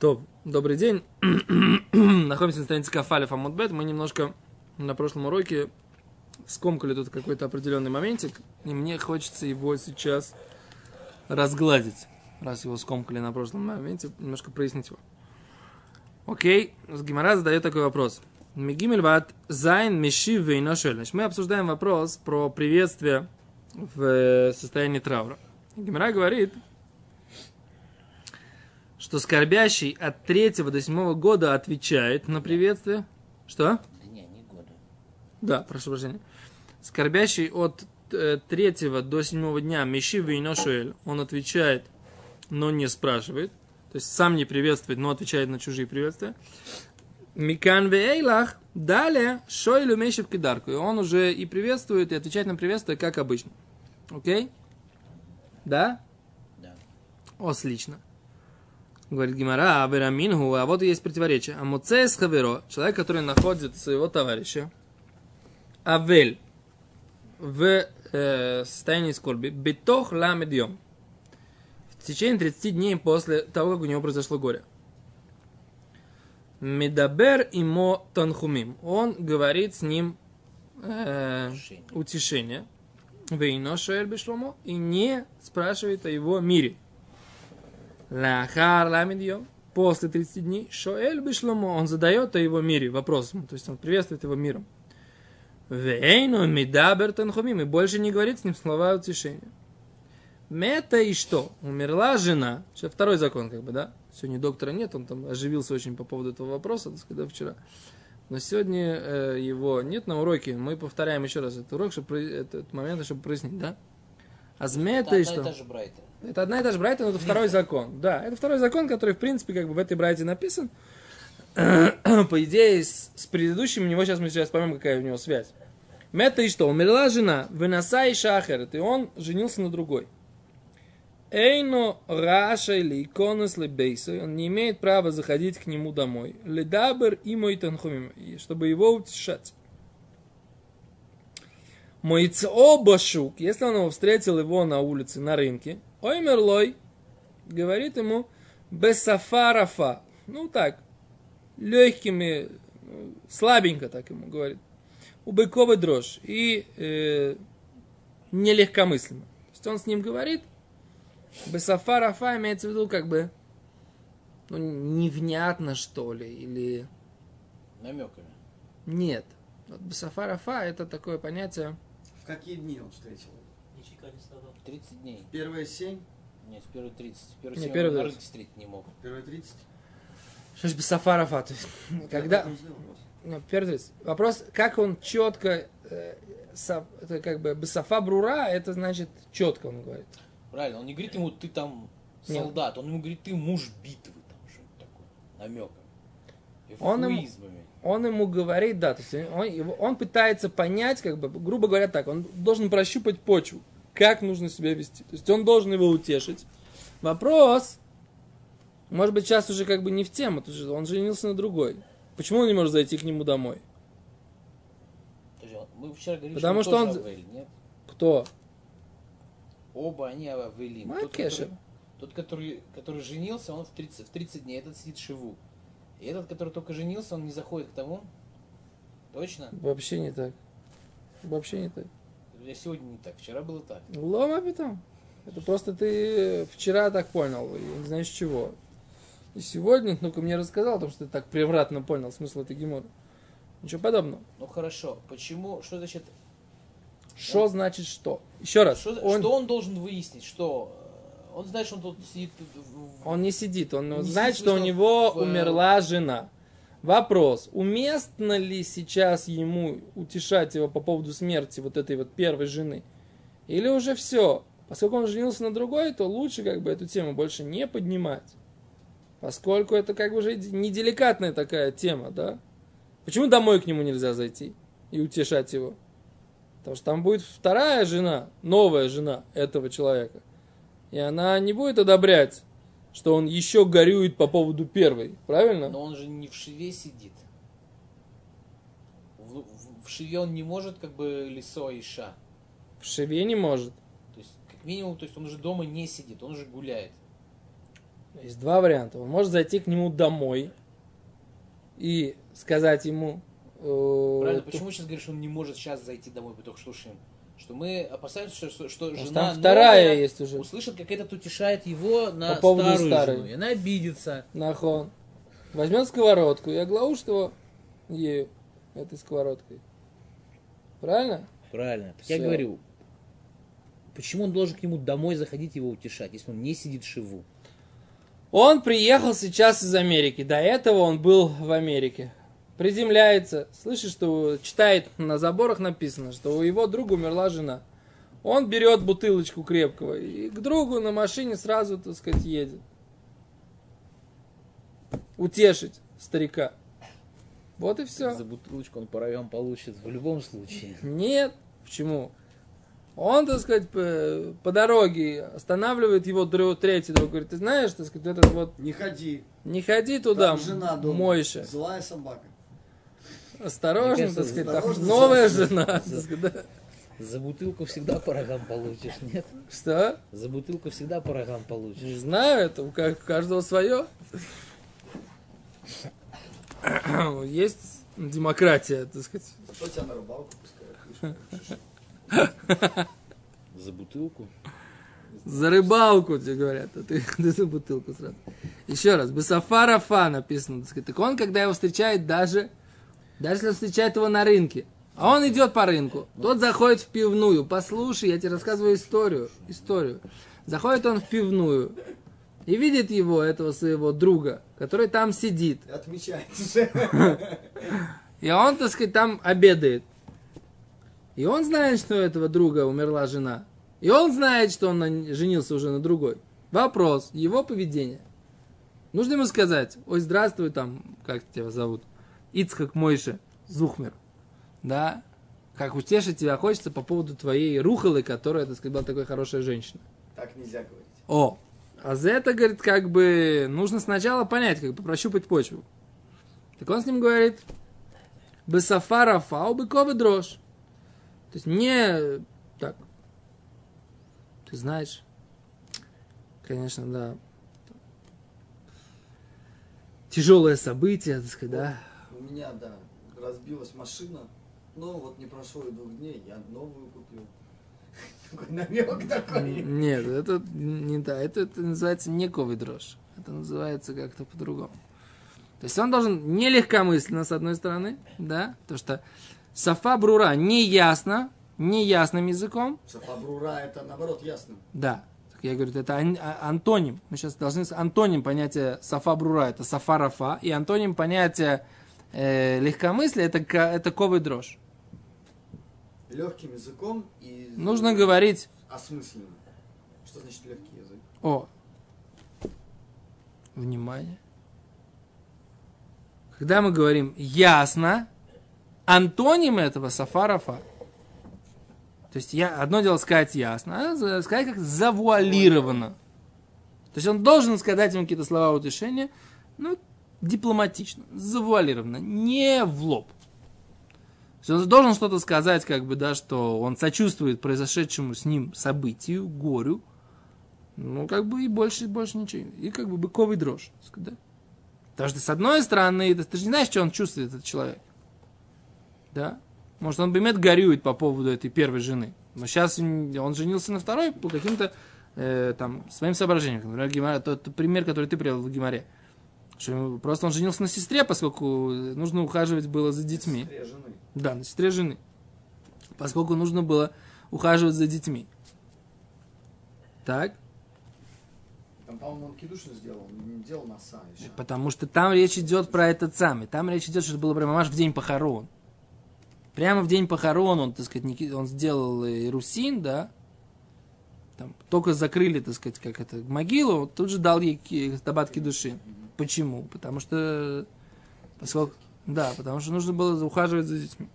טוב, добрый день. Находимся на странице כף אלף עמוד בית. Мы немножко на прошлом уроке скомкали тут какой-то определенный моментик, и мне хочется его сейчас разгладить, раз его скомкали на прошлом моменте, немножко прояснить его. Окей, Гемара задает такой вопрос. מגימל ועד זין משיב ואינו שואל. Значит, мы обсуждаем вопрос про приветствие в состоянии траура. Гимара говорит, что скорбящий от третьего до седьмого года отвечает на приветствие. Что? Да не, не года. Да, прошу прощения. Скорбящий от э, третьего до седьмого дня Меши Вейношуэль, он отвечает, но не спрашивает. То есть сам не приветствует, но отвечает на чужие приветствия. Микан Вейлах, далее Шойлю Мешев Кидарку. И он уже и приветствует, и отвечает на приветствие, как обычно. Окей? Да? Да. Отлично. Говорит Гимара, Авераминху, а вот и есть противоречие. А Муцес Хаверо, человек, который находит своего товарища, Авель, в э, состоянии скорби, Бетох Ламедьем, в течение 30 дней после того, как у него произошло горе. Медабер имо танхумим. Он говорит с ним э, Утешение. Вейно шоэль. И не спрашивает о его мире. Лахар ламидьем. После 30 дней шоэль бешломо. Он задает о его мире вопрос. То есть он приветствует его миром. Вейно медабер танхумим. И больше не говорит с ним слова утешения. Мета и что? Умерла жена. Сейчас второй закон, как бы, да? Сегодня доктора нет, он там оживился очень по поводу этого вопроса, так сказать, да, вчера. Но сегодня э, его нет на уроке. Мы повторяем еще раз этот урок, чтобы этот момент, чтобы прояснить, да? А змета и одна что? и та же Брайта. Это одна и та же брайта, но это второй закон. Да, это второй закон, который, в принципе, как бы в этой брайте написан. По идее, с, с предыдущим у него сейчас мы сейчас поймем, какая у него связь. Мета и что? Умерла жена, выноса и шахер, и он женился на другой. Эйно раша или иконос бейсой, он не имеет права заходить к нему домой. Ледабер и мой танхумим, чтобы его утешать. Мой башук, если он его встретил его на улице, на рынке, оймерлой, говорит ему, бесафарафа, ну так, легкими, ну, слабенько так ему говорит, у быкова дрожь и э, нелегкомысленно. То есть он с ним говорит, бесафарафа имеется в виду как бы, ну, невнятно что ли, или Намеками. нет. Вот бесафарафа это такое понятие, В какие дни он встретил? 30 дней. Первые семь, Нет, в первые 30. В первые Не, 7 первые на 30. рынке встретить не мог. первые тридцать? что ж бесафарафа, то есть, когда... Не. Ну, первый вопрос. вопрос, как он четко, э, со- это как бы бесафа брура, это значит четко он говорит. Правильно, он не говорит ему, ты там Нет. солдат, он ему говорит, ты муж битвы, там что-нибудь такое, намеком. Он ему-. Он ему говорит, да, то есть он, его- он пытается понять, как бы, грубо говоря, так, он должен прощупать почву, как нужно себя вести. То есть он должен его утешить. Вопрос, может быть, сейчас уже как бы не в тему, он женился на другой. Почему он не может зайти к нему домой? Мы вчера говорили, Потому что, что он Авель, нет? Кто? Оба они Авелим. Тот, который, тот, который, который женился, он в 30, в 30 дней, этот сидит шиву. И этот, который только женился, он не заходит к тому. Точно? Вообще не так. Вообще не так. Я сегодня не так, вчера было так. Лома питом. Это просто ты вчера так понял, и не знаешь чего. И сегодня ну-ка мне рассказал, потому что ты так превратно понял смысл этой геморы. Ничего подобного. Ну хорошо, почему, что значит, Что значит что? Еще раз. что, он, что он должен выяснить, что э, он знает, что он тут сидит он не сидит, он Не знает, сидит, что у него в- умерла жена. Вопрос, уместно ли сейчас ему утешать его по поводу смерти вот этой вот первой жены? Или уже все? Поскольку он женился на другой, то лучше как бы эту тему больше не поднимать. Поскольку это как бы уже неделикатная такая тема, да? Почему домой к нему нельзя зайти и утешать его? Потому что там будет вторая жена, новая жена этого человека. И она не будет одобрять, что он еще горюет по поводу первой. Правильно? Но он же не в шиве сидит. В, в- в шиве он не может как бы лисо и ша. В шеве не может. То есть, как минимум, то есть он уже дома не сидит, он уже гуляет. Есть два варианта. Он может зайти к нему домой и сказать ему... э, Правильно, почему сейчас говоришь, он не может сейчас зайти домой, мы только что слушаем? Что мы опасаемся, что, что, жена там вторая есть уже. услышит, как этот утешает его на По поводу старую старой. жену. И она обидится. Нахон. Возьмет сковородку и оглаушит его ею, этой сковородкой. Правильно? Правильно. Так я говорю, почему он должен к нему домой заходить его утешать, если он не сидит в шиву? Он приехал сейчас из Америки. До этого он был в Америке. Приземляется. Слышишь, что читает на заборах написано, что у его друга умерла жена. Он берет бутылочку крепкого и к другу на машине сразу, так сказать, едет. Утешить старика. Вот и все. За бутылочку он по рогам получит в любом случае. Нет. Почему? Он, так сказать, по, по дороге останавливает его друг, третий друг. Говорит, ты знаешь, так сказать, этот вот, Не ходи. не ходи туда, Там жена дома. Мойша. Злая собака. Осторожно, кажется, так сказать, там осторожно, новая за- жена. так сказать, да. За бутылку всегда по рогам получишь, нет? Что? За бутылку всегда по рогам получишь. Не знаю, это у ка- у каждого свое. Есть демократия, так сказать. Что тебя на рыбалку пускают? За бутылку? За рыбалку тебе говорят, а ты, ты за бутылку сразу. Еще раз, Бесафара Фа написано. Так, сказать. так он, когда его встречает, даже, даже если он встречает его на рынке, а он идет по рынку, тот заходит в пивную. Послушай, я тебе рассказываю историю. Историю. Заходит он в пивную и видит его, этого своего друга, который там сидит. И отмечает. И он, так сказать, там обедает. И он знает, что у этого друга умерла жена. И он знает, что он женился уже на другой. Вопрос, его поведение. Нужно ему сказать, ой, здравствуй, там, как тебя зовут? Ицхак Мойше, Зухмер. Да? Как утешить тебя хочется по поводу твоей рухалы, которая, так сказать, была такой хорошая женщина. Так нельзя говорить. О, а за это, говорит, как бы нужно сначала понять, как бы прощупать почву. Так он с ним говорит, бесафара фау быковый дрожь. То есть не так. Ты знаешь, конечно, да. Тяжелое событие, так сказать, да. У меня, да, разбилась машина. Но вот не прошло и двух дней, я новую купил. Такой намек такой. Нет, это не да, это, это называется не ковый дрожь. Это называется как-то по-другому. То есть он должен не легкомысленно, с одной стороны, да, потому что сафа брура неясно, неясным языком, Сафабрура это наоборот ясно. да. Так Я говорю, это а- антоним. Мы сейчас должны... с- Антоним понятия сафа брура, это сафа рафа, и антоним понятия э, легкомыслия, это, это ковый дрожь. Легким языком и... Нужно говорить Осмысленно. Что значит легкий язык? О. Внимание. Когда мы говорим ясно, антоним этого сафарафа. То есть я, одно дело сказать ясно, а за- сказать как завуалировано. То есть он должен сказать ему какие-то слова утешения, ну, дипломатично, завуалированно, не в лоб. То есть он должен что-то сказать, как бы, да, что он сочувствует произошедшему с ним событию, горю, ну, как бы и больше, больше ничего. И как бы быковый дрожь. Да? Потому что, с одной стороны, это- ты же не знаешь, что он чувствует, этот человек. Да? Может, он бемет горюет по поводу этой первой жены. Но сейчас он женился на второй по каким-то э, там своим соображениям. Например, тот, тот пример, который ты привел в Гимаре. Что ему- просто он женился на сестре, поскольку нужно ухаживать было за детьми. Сестре жены. Да, на сестре жены. Поскольку нужно было ухаживать за детьми. Так? Там, по-моему, он кидушин сделал, не делал носа еще. Потому что там речь идет про этот самый. Там речь идет, что это было прямо аж в день похорон. Прямо в день похорон он, так сказать, он сделал э, русин, да. Там, только закрыли, так сказать, как это, могилу, тут же дал ей ки- табатки души. Почему? Потому что, поскольку, да, потому что нужно было ухаживать за детьми.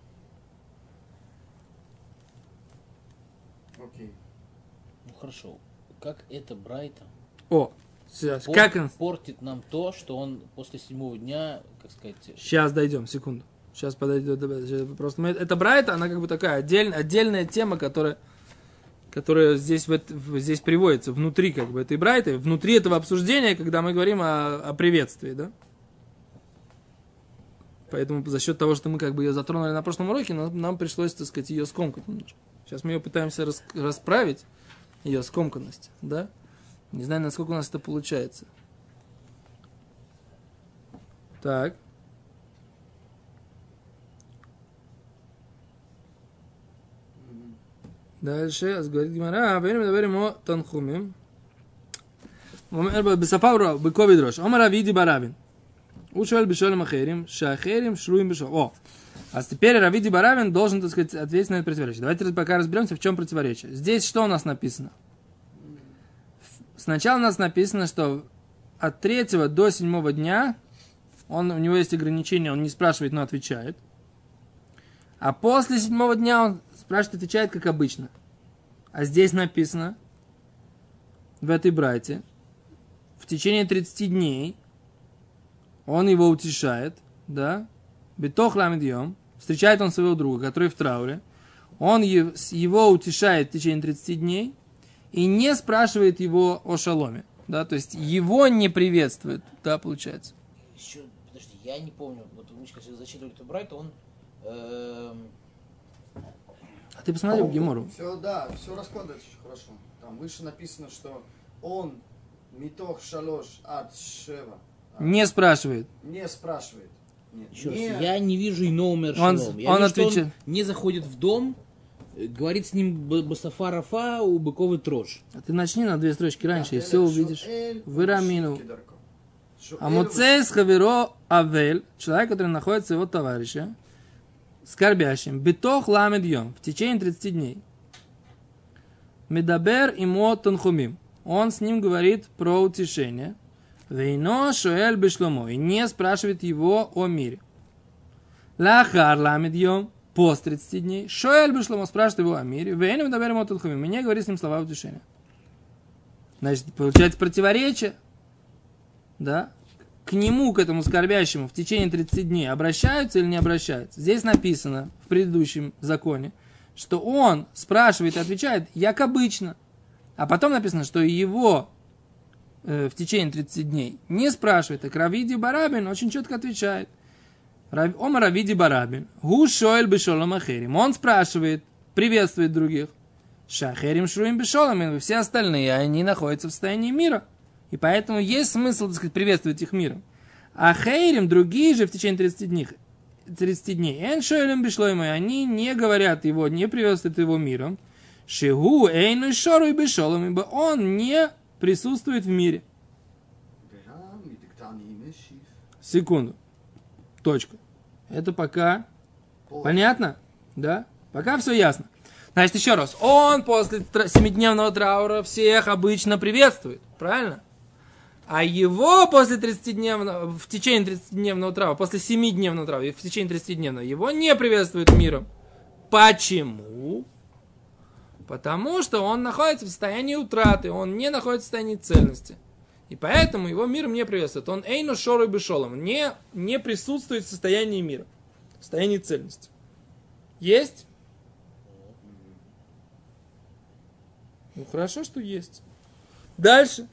Окей. Ну хорошо. Как это Брайта О, сейчас, пор- как он, портит нам то, что он после седьмого дня, как сказать, Сейчас дойдем, секунду. Сейчас подойдет. сейчас Просто мы- это Брайта, она как бы такая отдель- отдельная тема, которая, которая здесь, в эт- в- здесь приводится, внутри как бы этой брайты, внутри этого обсуждения, когда мы говорим о, о приветствии, да? Поэтому за счет того, что мы как бы ее затронули на прошлом уроке, нам, нам пришлось, так сказать, ее скомкать немножко. Сейчас мы ее пытаемся рас- расправить, ее скомканность, да? Не знаю, насколько у нас это получается. Так. дальше, אז говорит Гимара, ואין מדבר עמו תנחומים. הוא אומר בשפה ברורה, בכובד ראש. אומר אבידי ברבין. הוא שואל בשואלים אחרים, שהאחרים שרויים בשואל. О, а теперь Равиди Баравин должен, так сказать, ответить на это противоречие. Давайте пока разберемся, в чем противоречие. Здесь что у нас написано? Сначала у нас написано, что от третьего до седьмого дня он, у него есть ограничения, он не спрашивает, но отвечает. А после седьмого дня он спрашивает, отвечает, как обычно. А здесь написано, в этой брате, в течение 30 дней он его утешает, да, битох ламидьем, встречает он своего друга, который в трауре, он его утешает в течение 30 дней и не спрашивает его о шаломе, да, то есть его не приветствует, да, получается. Еще, подожди, я не помню. Вот мы сейчас зачитывали эту Брайту, он... эм, А ты посмотри в Гемору. Все, да, все раскладывается очень хорошо. Там выше написано, что он митох шалош от шева Не спрашивает. не спрашивает. Нет, Еще раз, не- я не вижу иного мер Он-. Я он вижу, что отвечает. не заходит в дом, э, говорит с ним Басафа Рафа у быковый трож. А ты начни на две строчки раньше, и Да, все Эль увидишь. Вырамину. המוצא את חברו אבל, человек, который находится его товарища, скорбящим, בתוך למד יום, в течение 30 дней. מדבר עמו תנחומים. Он с ним говорит про утешение. ואינו שואל בשלומו. И не спрашивает его о мире. לאחר למד יום. После 30 дней. שואל בשלומו спрашивает его о мире. ואינו מדבר עמו תנחומים. И не говорит с ним слова утешения. Значит, получается противоречие. Да? К нему, к этому скорбящему, в течение 30 дней обращаются или не обращаются? Здесь написано в предыдущем законе, что он спрашивает и отвечает, як обычно. А потом написано, что его э, в течение 30 дней не спрашивает. Так Равиди Барабин очень четко отвечает. Ома Равиди Барабин. Гу шоэль бешолом ахерим. Он спрашивает, приветствует других. Шахерим шруим бешолом. Все остальные, они находятся в состоянии мира. И поэтому есть смысл, так сказать, приветствовать их миром. А хейрим, другие же в течение 30 дней, 30 дней, эн шоэлем бишлоймой, они не говорят его, не приветствуют его миром. Шигу эйну шору и бешолом, ибо он не присутствует в мире. Секунду. Точка. Это пока понятно? Да? Пока все ясно. Значит, еще раз. Он после семидневного траура всех обычно приветствует. Правильно? А его после 30-дневного, в течение 30-дневного траура, после 7-дневного траура, и в течение 30-дневного, его не приветствуют миром. Почему? Потому что он находится в состоянии утраты, он не находится в состоянии цельности. И поэтому его миром не приветствует. Он эйну шору бешолом, не, не присутствует в состоянии мира, в состоянии цельности. Есть? Ну хорошо, что есть. Дальше.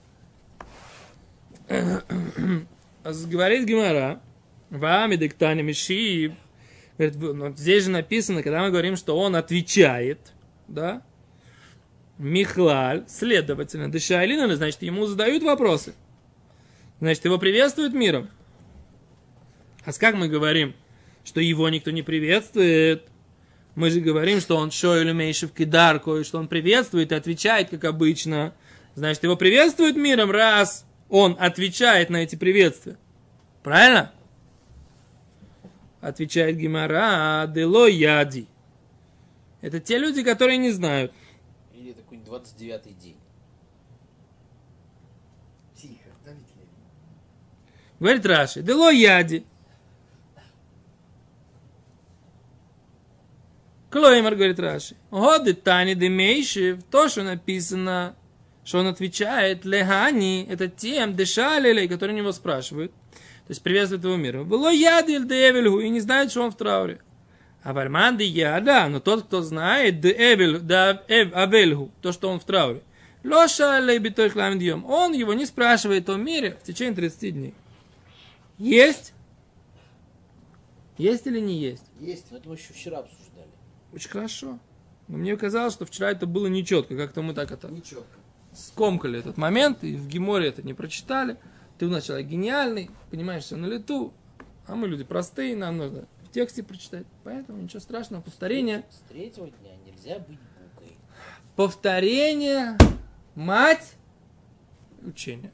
Говорит Гимара. Вами диктани мишив. Говорит, ну, здесь же написано, когда мы говорим, что он отвечает, да? Михлаль, следовательно, дышайлина, значит, ему задают вопросы. Значит, его приветствуют миром. А с как мы говорим, что его никто не приветствует? Мы же говорим, что он шойлю мейшев кидарко, и что он приветствует и отвечает, как обычно. Значит, его приветствуют миром, раз он отвечает на эти приветствия. Правильно? Отвечает Гимара, дело яди. Это те люди, которые не знают. Или такой 29-й день. Тихо, Давид Левин. Говорит Раши, дело яди. Клоймер, говорит Раши. Годы Тани Демейшев, то, что написано, что он отвечает, лехани, это тем, дешалилей, которые него спрашивают. То есть приветствует его мир. Было ядиль девельгу и не знает, что он в трауре. А вальманди я, да, но тот, кто знает, эвель, да эв, авельгу, то, что он в трауре. Лоша лейбитой хламдьем. Он его не спрашивает о мире в течение 30 дней. Есть? Есть или не есть? Есть. Это мы еще вчера обсуждали. Очень хорошо. Но мне казалось, что вчера это было нечетко. Как-то мы так это Нечетко. Скомкали этот момент, и в Геморе это не прочитали. Ты у нас человек гениальный, понимаешь все на лету, а мы люди простые, нам нужно в тексте прочитать. Поэтому ничего страшного, повторение. С третьего дня нельзя быть букой. Повторение, мать, учение.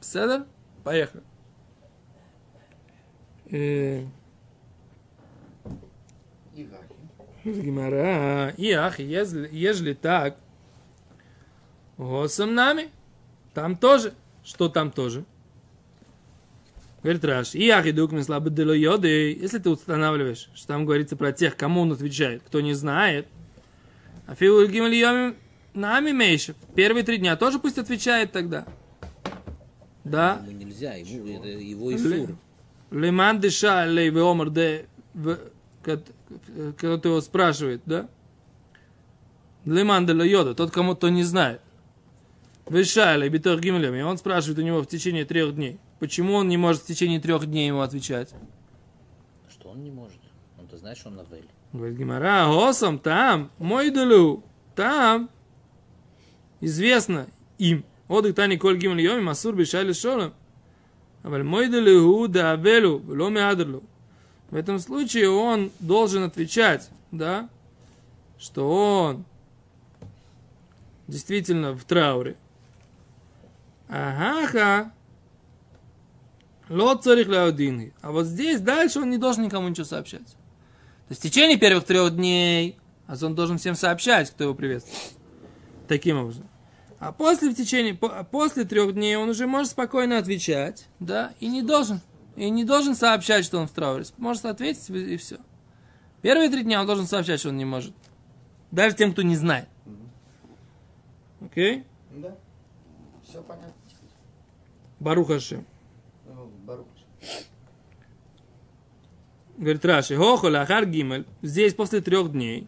Седер? Поехали. И. Гимара. И ах, ежели, ежели так, госом нами, там тоже. Что там тоже? Говорит Раш, и ах, идук слабо йоды. Если ты устанавливаешь, что там говорится про тех, кому он отвечает, кто не знает, а гимельйоми нами меньше. Первые три дня тоже пусть отвечает тогда. Да. Ему нельзя, ему это его Исур. Леман дыша лей веомар де ты его спрашивает, да? Леман де йода, тот, кому то не знает. Вышайла, битор гимлем. И он спрашивает у него в течение трех дней. Почему он не может в течение трех дней ему отвечать? Что он не может? Он-то знает, что он навель. Говорит Гимара, Госом, там, мой долю, там. Известно им. Вот и Тани Коль Гимль Йоми, Масур Бишайли Шолом. Аваль мой долю, да авелю, ломе адрлю. В этом случае он должен отвечать, да, что он действительно в трауре, Агаха, лот царих ляудинги. А вот здесь дальше он не должен никому ничего сообщать. То есть в течение первых трех дней а он должен всем сообщать, кто его приветствует. Таким образом. А после в течение, по- после трех дней он уже может спокойно отвечать, да, и не должен, и не должен сообщать, что он в трауре. Может ответить и все. Первые три дня он должен сообщать, что он не может. Даже тем, кто не знает. Окей? Да. Все понятно. Барухаши. Ну, Баруш. Говорит Раши, хохо лахар гимель, здесь после трех дней,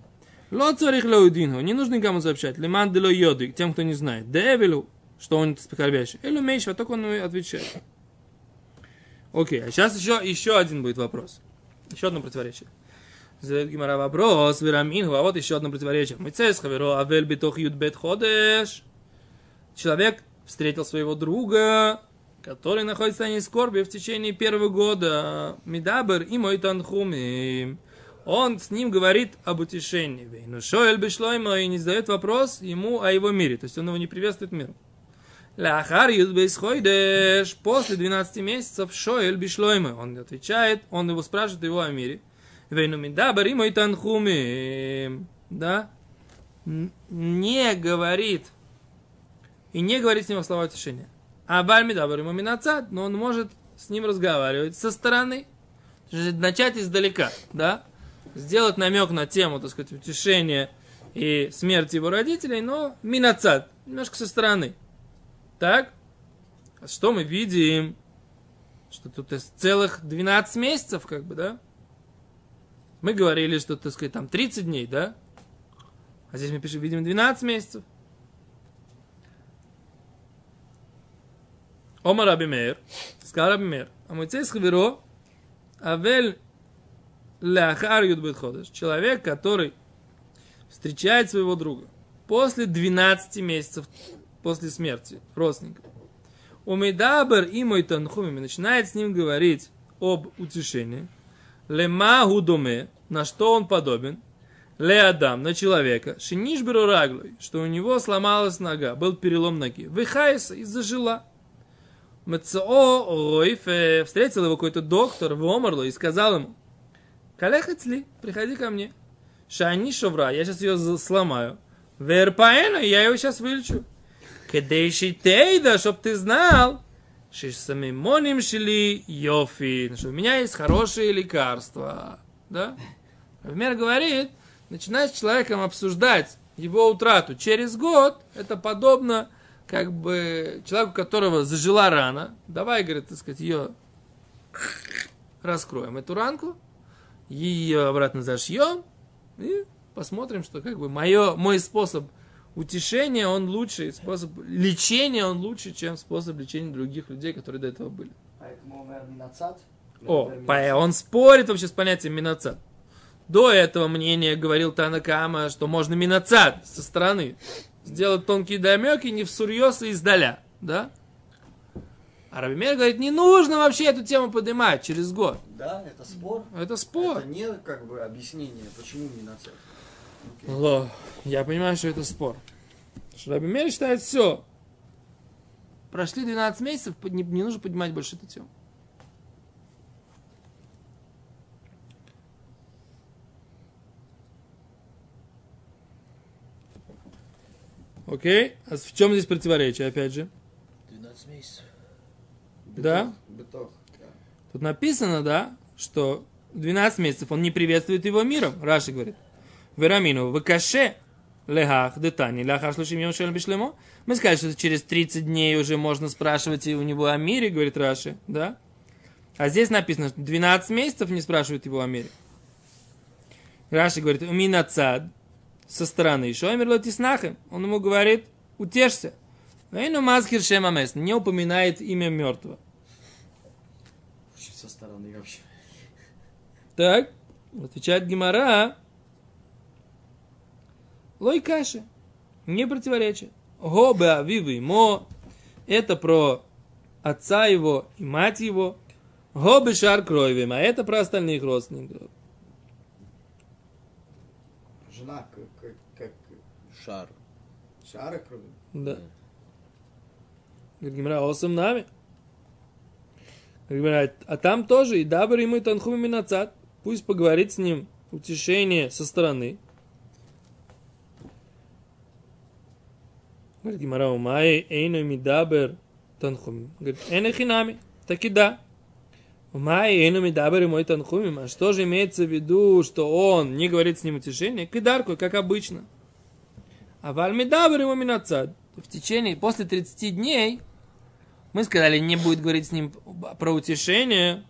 ло царих лаудинху, не нужно никому сообщать, лиман дело йоды, тем, кто не знает, девилу, что он скорбящий, или меньше, а только он отвечает. Окей, а сейчас еще, еще один будет вопрос. Еще одно противоречие. Задает Гимара вопрос, вераминху, а вот еще одно противоречие. Мыцес хаверо авель битох юдбет ходеш. Человек встретил своего друга, который находится в скорби в течение первого года. Мидабер и мой танхумим. Он с ним говорит об утешении. Ну, Шоэль Бешлойма и не задает вопрос ему о его мире. То есть он его не приветствует миром. Лахар Юдбейсхойдеш. После 12 месяцев Шоэль Бишлойма. Он отвечает, он его спрашивает его о мире. Вейну Мидабер и мой танхумим. Да? Не говорит и не говорит с ним слова утешения. А Бальмидабар ему минацат, но он может с ним разговаривать со стороны. Начать издалека, да? Сделать намек на тему, так сказать, утешения и смерти его родителей, но минацат, немножко со стороны. Так? А что мы видим? Что тут из целых 12 месяцев, как бы, да? Мы говорили, что, так сказать, там 30 дней, да? А здесь мы пишем, видим 12 месяцев. Омар Раби Мейр, сказал Раби Мейр, а мой цейс хаверо, авель ляхар юдбет ходеш, человек, который встречает своего друга после 12 месяцев после смерти родственника. Умейдабер и мой танхумим начинает с ним говорить об утешении. Лема гудоме, на что он подобен. Ле Адам, на человека. Шинишберу раглой, что у него сломалась нога, был перелом ноги. Выхайса и зажила. Мцоо Ройфе встретил его какой-то доктор в Омарло и сказал ему, Калехать ли, приходи ко мне. Шани шовра, я сейчас ее сломаю. Верпаэна, я его сейчас вылечу. Кедейши тейда, чтоб ты знал, шишсамимоним шили йофи, что у меня есть хорошие лекарства. Да? Например, говорит, начинать с человеком обсуждать его утрату через год, это подобно как бы человеку, у которого зажила рана. Давай, говорит, так сказать, ее раскроем, эту ранку, ее обратно зашьем и посмотрим, что как бы мое, мой способ утешения, он лучший, способ лечения, он лучше, чем способ лечения других людей, которые до этого были. поэтому умер Минацат. О, он спорит вообще с понятием минацат. До этого мнения говорил Танакама, что можно минацат со стороны сделать тонкие намеки не всерьез и издаля, да? А Рабимер говорит, не нужно вообще эту тему поднимать через год. Да, это спор. Это спор. Это не как бы объяснение, почему Минацат. Окей. Ло, я понимаю, что это спор. Что Рабимер считает, все. Прошли 12 месяцев, не, не нужно поднимать больше эту тему. Окей? А в чем здесь противоречие, опять же? 12 месяцев. Да? Быток, да. Тут написано, да, что 12 месяцев он не приветствует его миром. Раши говорит. Верамину, в каше лехах детани, лехах шлушим йом шелем бишлемо. Мы сказали, что через 30 дней уже можно спрашивать у него о мире, говорит Раши, да? А здесь написано, что 12 месяцев не спрашивают его о мире. Раши говорит, у меня цад со стороны. Шоймер лотиснахем. Он ему говорит, утешься. Вейну маскир шемамес. Не упоминает имя мертвого. Со стороны вообще. Так, отвечает Гимара. Лой каши. Не противоречие. Гобе авивы имо. Это про отца его и мать его. Гобе шар крови. А это про остальных родственников. Жена как, как, Шар. шара крови. Да. Говорит Гимара, осам нами. Говорит а там тоже и дабр ему и танхуми минацат. Пусть поговорит с ним утешение со стороны. Говорит Гимара, умай эйну мидабер танхуми. Говорит, эйна хинами. Так и да. Умай эйну мидабер и мой танхуми. А что же имеется в виду, что он не говорит с ним утешение? Кидарку, как обычно. А вальмидабр ему минацад. В течение, после 30 дней, мы сказали, не будет говорить с ним про утешение.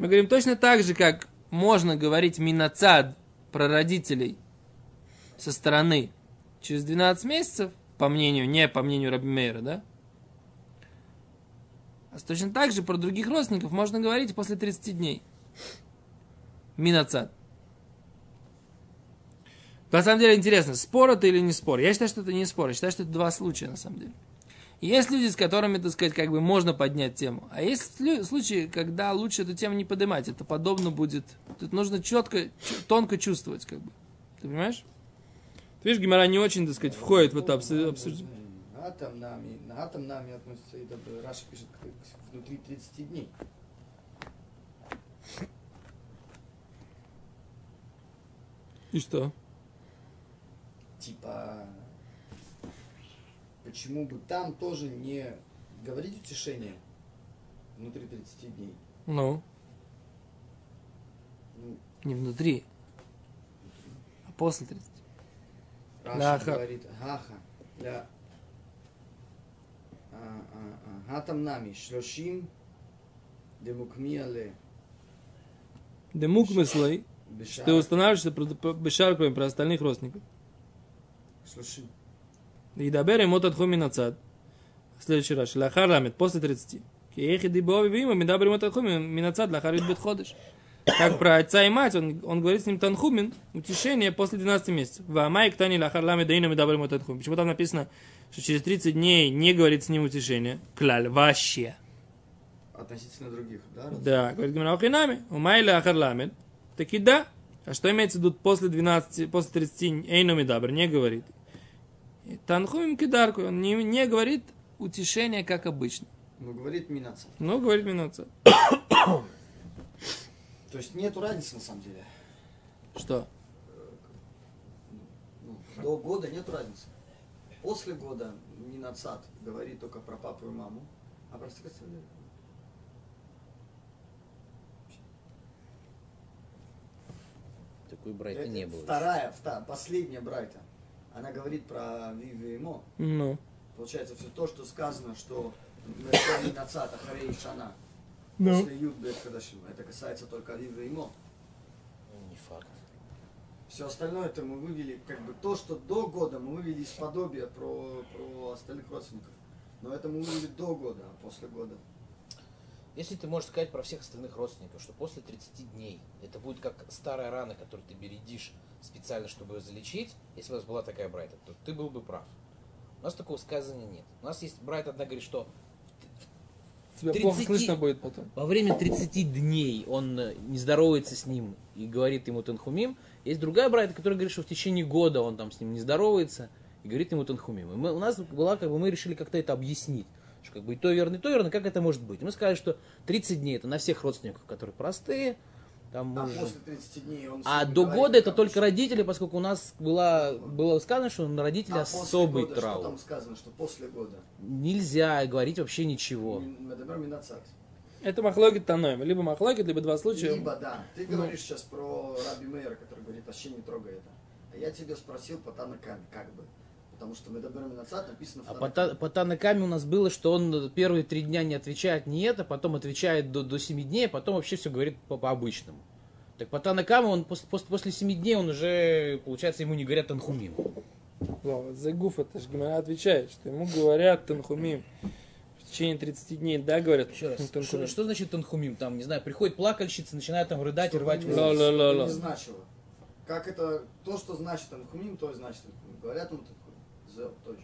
Мы говорим точно так же, как можно говорить минацад про родителей со стороны через 12 месяцев, по мнению, не по мнению Раби Мейра, да? А точно так же про других родственников можно говорить после 30 дней. Минацад. На самом деле интересно, спор это или не спор. Я считаю, что это не спор. Я считаю, что это два случая на самом деле. Есть люди, с которыми, так сказать, как бы можно поднять тему. А есть случаи, когда лучше эту тему не поднимать. Это подобно будет. Тут нужно четко, тонко чувствовать, как бы. Ты понимаешь? Ты видишь, Гимара не очень, так сказать, входит в это обсу- обсуждение. Атом нами, на атом нами относится, и это Раша пишет внутри 30 дней. И что? Типа, почему бы там тоже не говорить утешение внутри 30 дней? Ну, Ну, не внутри, а после 30. Раша Ляха. говорит, гаха, ля, а, а, а, гатам нами, шлошим, демукмиале, Демук мыслей, бешар, ты устанавливаешься бешарками про остальных родственников. шлошим. И дабер ему тадху нацад. Следующий раз. Лахар ламет, после 30. Киехи дибови вима, ми дабер ему тадху минацад, лахар бет ходыш. Как про отца и мать, он, он говорит с ним танхумин, утешение после 12 месяцев. Вамай ктани лахар ламет, да ми дабер ему тадхумин. Почему там написано, что через 30 дней не говорит с ним утешение? Клаль, вообще. Относительно других, да? раз? Да, говорит Гимара Охинами, умай лахар ламет. Таки да. А что имеется в виду после 12, после 30 эйну мидабр, не говорит. Танхумим кидарку, он не, не говорит утешение, как обычно. Ну, говорит Минаца. Ну, говорит минуца. То есть нету разницы на самом деле. Что? Ну, до года нет разницы. После года Минацат говорит только про папу и маму, а про нет. Такой брайта Это не было. Вторая, вта- последняя Брайта. Она говорит про Виви и Мо. Ну. Получается, все то, что сказано, что Минацат, Ахарей и Шана, Ну. после Юд Бет это касается только Виви и Мо. Все остальное это мы вывели, как бы то, что до года мы вывели из подобия про, про остальных родственников. Но это мы вывели до года, а после года. Если ты можешь сказать про всех остальных родственников, что после 30 дней это будет как старая рана, которую ты бередишь специально, чтобы ее залечить, если у нас была такая брайта, то ты был бы прав. У нас такого сказания нет. У нас есть брайт одна говорит, что Тебя 30 плохо слышно будет потом. во время 30 дней он э, не здоровается с ним и говорит ему Танхумим. Есть другая брайта, которая говорит, что в течение года он там с ним не здоровается и говорит ему Танхумим. И мы, у нас была, как бы, мы решили как-то это объяснить. Что как бы и то верно, и то верно, как это может быть. И мы сказали, что 30 дней это на всех родственников, которые простые. Там А мы же- после 30 дней он а до говорит, года это только еще. родители, поскольку у нас была, было сказано, что на родителей А особый года, Что траур. там сказано, что после года? Нельзя говорить вообще ничего. Минацат. Это махлогит таноем. Либо махлогит, либо два случая. Либо, да. Ты Ну. говоришь сейчас про Раби Мейера, который говорит, вообще не трогай это. А я тебе спросил по Танакаме, как бы. Потому что мы доберем Минацат, написано в А по, по Танакаме у нас было, что он первые три дня не отвечает ни это, потом отвечает до, до 7 дней, а потом вообще все говорит по, по-обычному. Так по Танакаме он после, после, после 7 дней он уже, получается, ему не говорят Танхумим. Загуф, это же Гимара отвечает, что ему говорят Танхумим. В течение 30 дней, да, говорят Еще раз, что, что значит Танхумим? Там, не знаю, приходит плакальщица, начинает там рыдать и Чтобы рвать не- волосы. Ла-ла-ла-ла. не значило. Как это, то, что значит Танхумим, то и значит Танхумим. Говорят ему Танхумим. Зел, точно.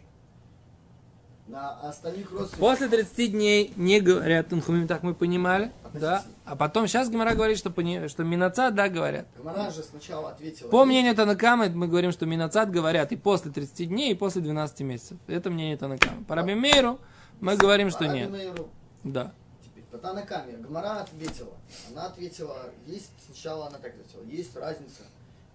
На остальных родственников... После 30 дней не говорят Танхумим, так мы понимали, А да. А потом сейчас Гимара говорит, что, пони- что Минаца, да, говорят. Гамара же сначала ответила. По мнению Танакамы, мы говорим, что Минацат говорят и после 30 дней, и после 12 месяцев. Это мнение Танакамы. По Раби Мейру мы говорим, что нет. Да. Теперь по Танакаме Гмара ответила. Она ответила, есть сначала она так ответила, есть разница.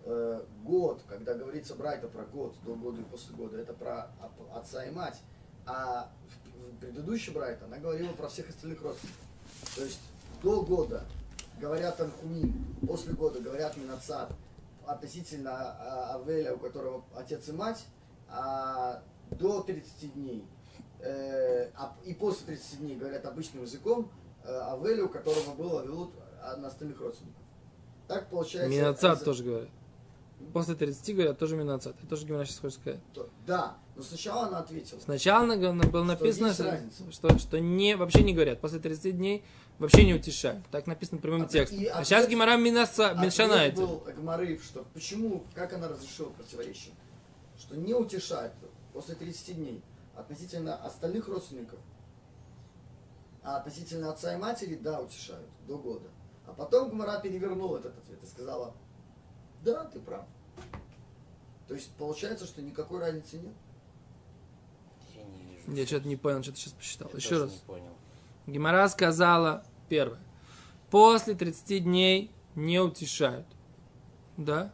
Э, год, когда говорится Брайта про год, до года и после года, это про отца и мать. А в, в предыдущей Брайта она говорила про всех остальных родственников. То есть до года говорят Анхумим, после года говорят Минацат относительно а, Авеля, у которого отец и мать, а до 30 дней э, и после 30 дней говорят обычным языком э, Авелю, у которого был Авелут а, на остальных родственников. Так получается... Минацат из- тоже говорят. После 30 говорят тоже Минацат. Это тоже Гимара сейчас хочет сказать. то- Да, но сначала она ответила. Сначала на- на- было написано, что, что, что не, вообще не говорят. После 30 дней вообще не утешают. Так написано прямым А, текстом. и А ответ- сейчас Гимара Минаса, был Гмары, что почему, как она разрешила противоречие? Что не утешает после 30 дней относительно остальных родственников, а относительно отца и матери, да, утешают до года. А потом Гмара перевернула этот ответ и сказала, да, ты прав. То есть получается, что никакой разницы нет. Я не вижу. Я что-то не понял, что-то сейчас посчитал. Я Еще раз. не понял. Гимара сказала первое. После 30 дней не утешают. Да?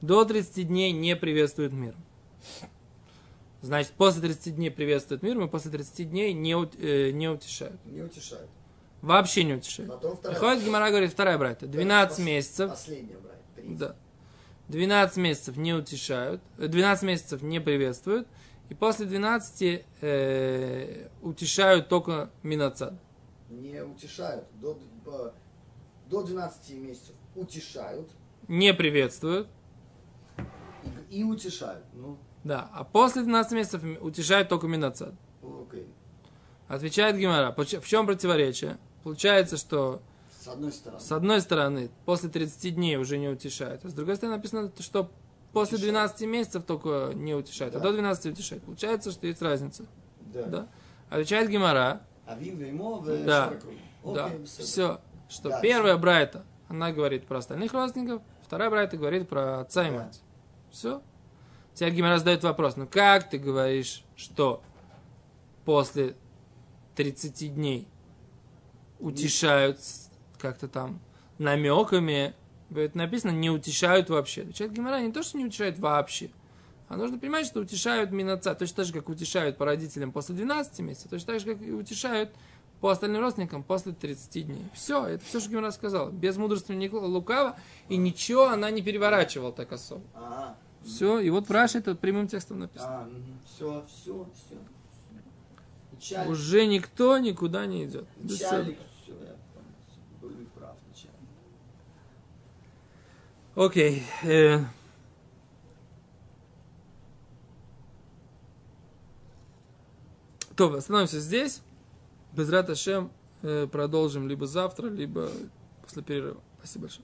До 30 дней не приветствуют мир. Значит, после 30 дней приветствуют мир, мы после 30 дней не, э, не утешают. Не утешают. Вообще не утешают. Потом вторая. Приходит Гимара, говорит, вторая братья. 12 Пос- месяцев. Последняя, брать. 30. Да. 12 месяцев не утешают, э, 12 месяцев не приветствуют, и после 12 э, утешают только Минацад. Не утешают. До, э, до 12 месяцев утешают Не приветствуют, и, и утешают. Ну, да, а после 12 месяцев утешает только минацад. Okay. Отвечает Гимара. В чем противоречие? Получается, что с одной, стороны. с одной стороны, после 30 дней уже не утешает, а с другой стороны написано, что после 12 месяцев только не утешает, а да. а до 12 утешает. Получается, что есть разница. Да. да? Отвечает Гимара. А да. Окей, да. Все. Что да, первая. Брайта, она говорит про остальных родственников, вторая Брайта говорит про отца и мать. Все. Теперь Гимара задает вопрос, ну как ты говоришь, что после 30 дней утешают как-то там намеками, говорит, написано, не утешают вообще. Отвечает Гимара, не то, что не утешают вообще, а нужно понимать, что утешают миноца, точно так же, как утешают по родителям после 12 месяцев, точно так же, как и утешают по остальным родственникам после 30 дней. Все, это все, что Гимара сказала. Без мудрства не лукава, и ничего она не переворачивала так особо. Все, и вот в Раши это прямым текстом написано. А, все, все, все. Начальник. Уже никто никуда не идет. Начальник, все, я был прав, начальник. Окей. Э... То, остановимся здесь. Без Раташем э, продолжим либо завтра, либо после перерыва. Спасибо большое.